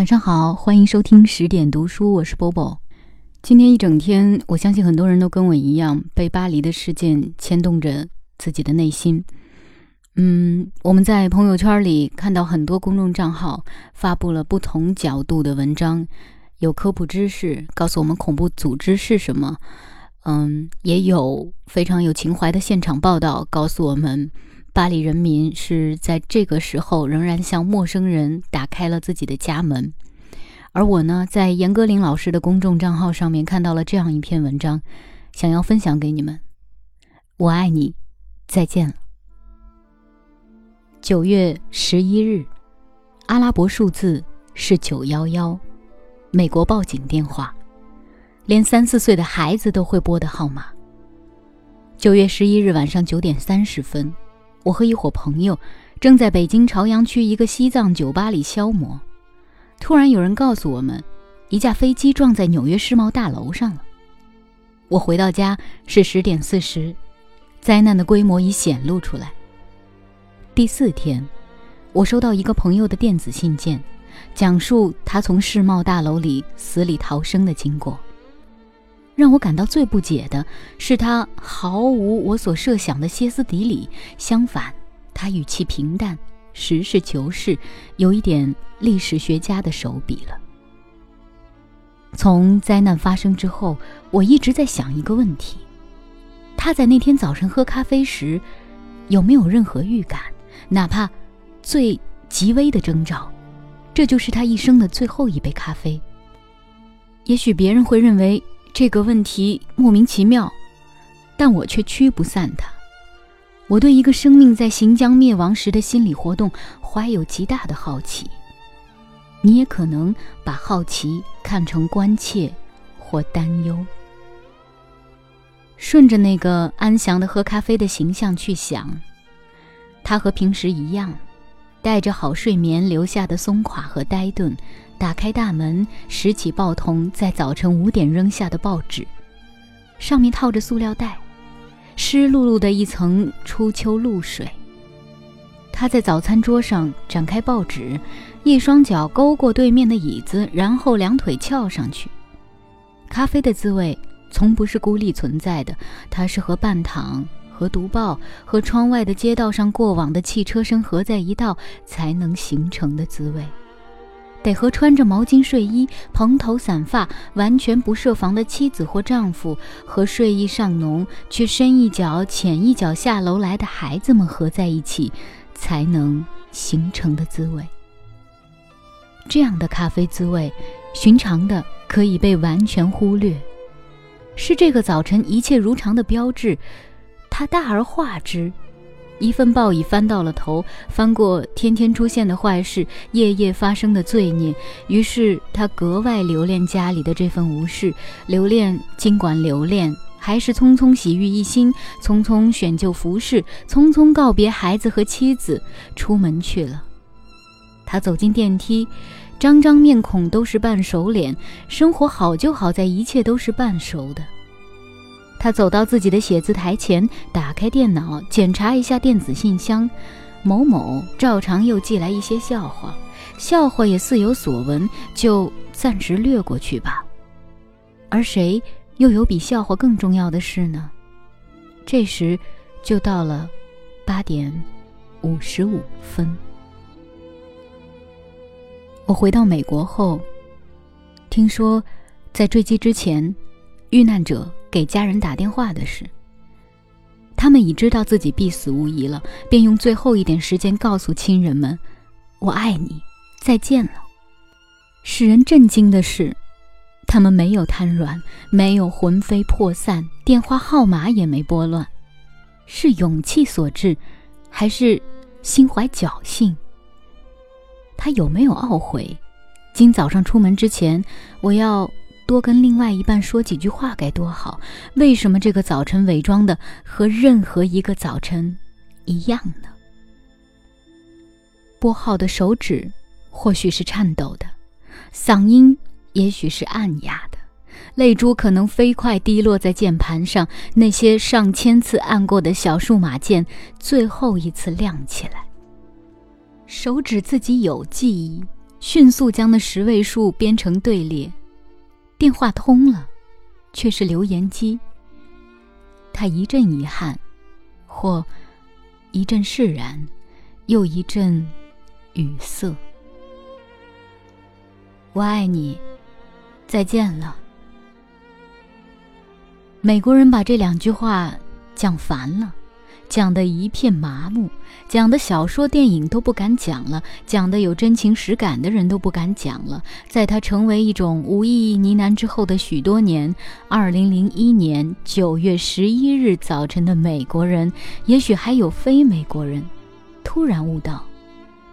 晚上好，欢迎收听十点读书，我是波波。今天一整天，我相信很多人都跟我一样，被巴黎的事件牵动着自己的内心。嗯，我们在朋友圈里看到很多公众账号发布了不同角度的文章，有科普知识告诉我们恐怖组织是什么，嗯，也有非常有情怀的现场报道告诉我们。巴黎人民是在这个时候仍然向陌生人打开了自己的家门，而我呢，在严歌苓老师的公众账号上面看到了这样一篇文章，想要分享给你们。我爱你，再见了。九月十一日，阿拉伯数字是九幺幺，美国报警电话，连三四岁的孩子都会拨的号码。九月十一日晚上九点三十分。我和一伙朋友正在北京朝阳区一个西藏酒吧里消磨，突然有人告诉我们，一架飞机撞在纽约世贸大楼上了。我回到家是十点四十，灾难的规模已显露出来。第四天，我收到一个朋友的电子信件，讲述他从世贸大楼里死里逃生的经过。让我感到最不解的是，他毫无我所设想的歇斯底里，相反，他语气平淡，实事求是，有一点历史学家的手笔了。从灾难发生之后，我一直在想一个问题：他在那天早晨喝咖啡时，有没有任何预感，哪怕最极微的征兆？这就是他一生的最后一杯咖啡。也许别人会认为。这个问题莫名其妙，但我却驱不散它。我对一个生命在行将灭亡时的心理活动怀有极大的好奇。你也可能把好奇看成关切或担忧。顺着那个安详的喝咖啡的形象去想，他和平时一样，带着好睡眠留下的松垮和呆顿。打开大门，拾起报童在早晨五点扔下的报纸，上面套着塑料袋，湿漉漉的一层初秋露水。他在早餐桌上展开报纸，一双脚勾过对面的椅子，然后两腿翘上去。咖啡的滋味从不是孤立存在的，它是和半躺、和读报、和窗外的街道上过往的汽车声合在一道才能形成的滋味。得和穿着毛巾睡衣、蓬头散发、完全不设防的妻子或丈夫，和睡意尚浓却深一脚浅一脚下楼来的孩子们合在一起，才能形成的滋味。这样的咖啡滋味，寻常的可以被完全忽略，是这个早晨一切如常的标志。它大而化之。一份报已翻到了头，翻过天天出现的坏事，夜夜发生的罪孽。于是他格外留恋家里的这份无事，留恋，尽管留恋，还是匆匆洗浴一新，匆匆选就服饰，匆匆告别孩子和妻子，出门去了。他走进电梯，张张面孔都是半熟脸。生活好就好在一切都是半熟的。他走到自己的写字台前，打开电脑，检查一下电子信箱。某某照常又寄来一些笑话，笑话也似有所闻，就暂时略过去吧。而谁又有比笑话更重要的事呢？这时，就到了八点五十五分。我回到美国后，听说在坠机之前，遇难者。给家人打电话的事，他们已知道自己必死无疑了，便用最后一点时间告诉亲人们：“我爱你，再见了。”使人震惊的是，他们没有瘫软，没有魂飞魄散，电话号码也没拨乱，是勇气所致，还是心怀侥幸？他有没有懊悔？今早上出门之前，我要。多跟另外一半说几句话该多好！为什么这个早晨伪装的和任何一个早晨一样呢？拨号的手指或许是颤抖的，嗓音也许是暗哑的，泪珠可能飞快滴落在键盘上，那些上千次按过的小数码键最后一次亮起来。手指自己有记忆，迅速将那十位数编成队列。电话通了，却是留言机。他一阵遗憾，或一阵释然，又一阵语塞。我爱你，再见了。美国人把这两句话讲烦了。讲的一片麻木，讲的小说、电影都不敢讲了，讲的有真情实感的人都不敢讲了。在他成为一种无意义呢喃之后的许多年，二零零一年九月十一日早晨的美国人，也许还有非美国人，突然悟到，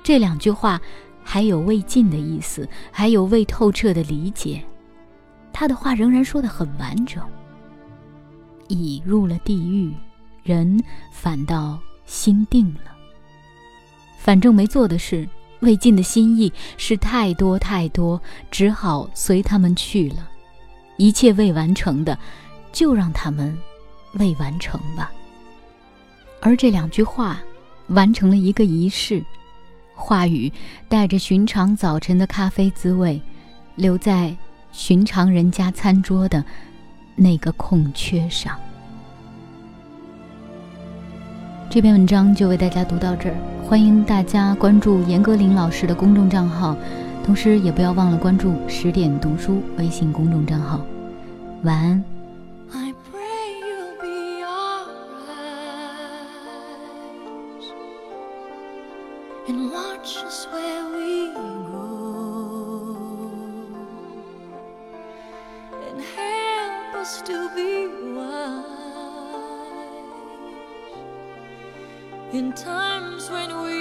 这两句话还有未尽的意思，还有未透彻的理解。他的话仍然说得很完整，已入了地狱。人反倒心定了。反正没做的事，未尽的心意是太多太多，只好随他们去了。一切未完成的，就让他们未完成吧。而这两句话，完成了一个仪式。话语带着寻常早晨的咖啡滋味，留在寻常人家餐桌的那个空缺上。这篇文章就为大家读到这儿，欢迎大家关注严歌苓老师的公众账号，同时也不要忘了关注十点读书微信公众账号。晚安。In times when we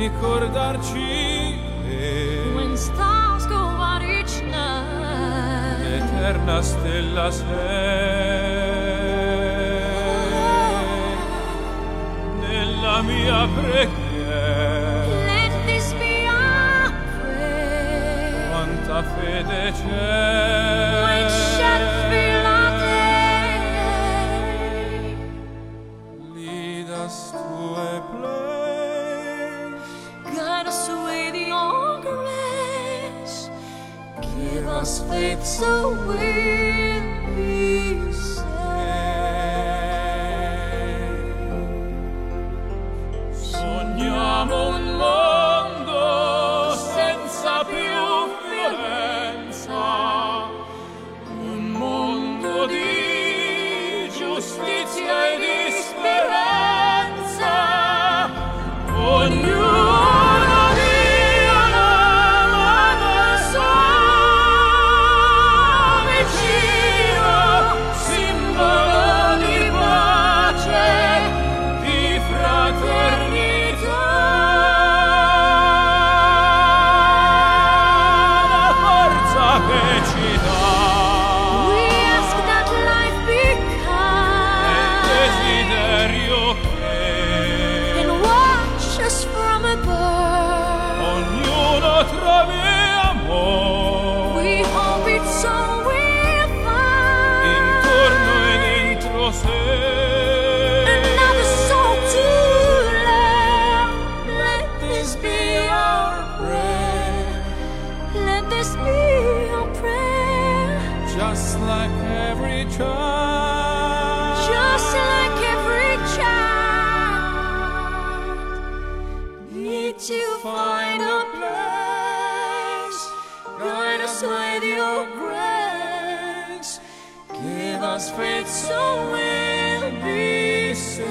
ricordarci che. When stars go out each night. L'eterna stella sei. Oh, oh, oh. Nella mia preghiera. de cer appreciate with your grace. Give us faith so we'll be saved.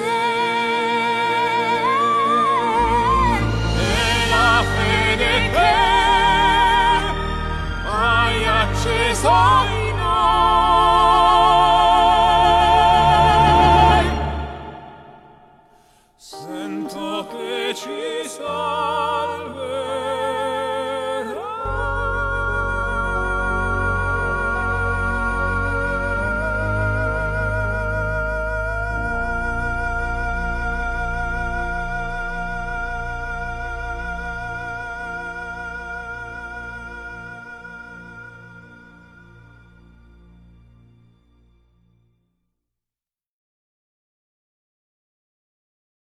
En la fe de que haya Jesús.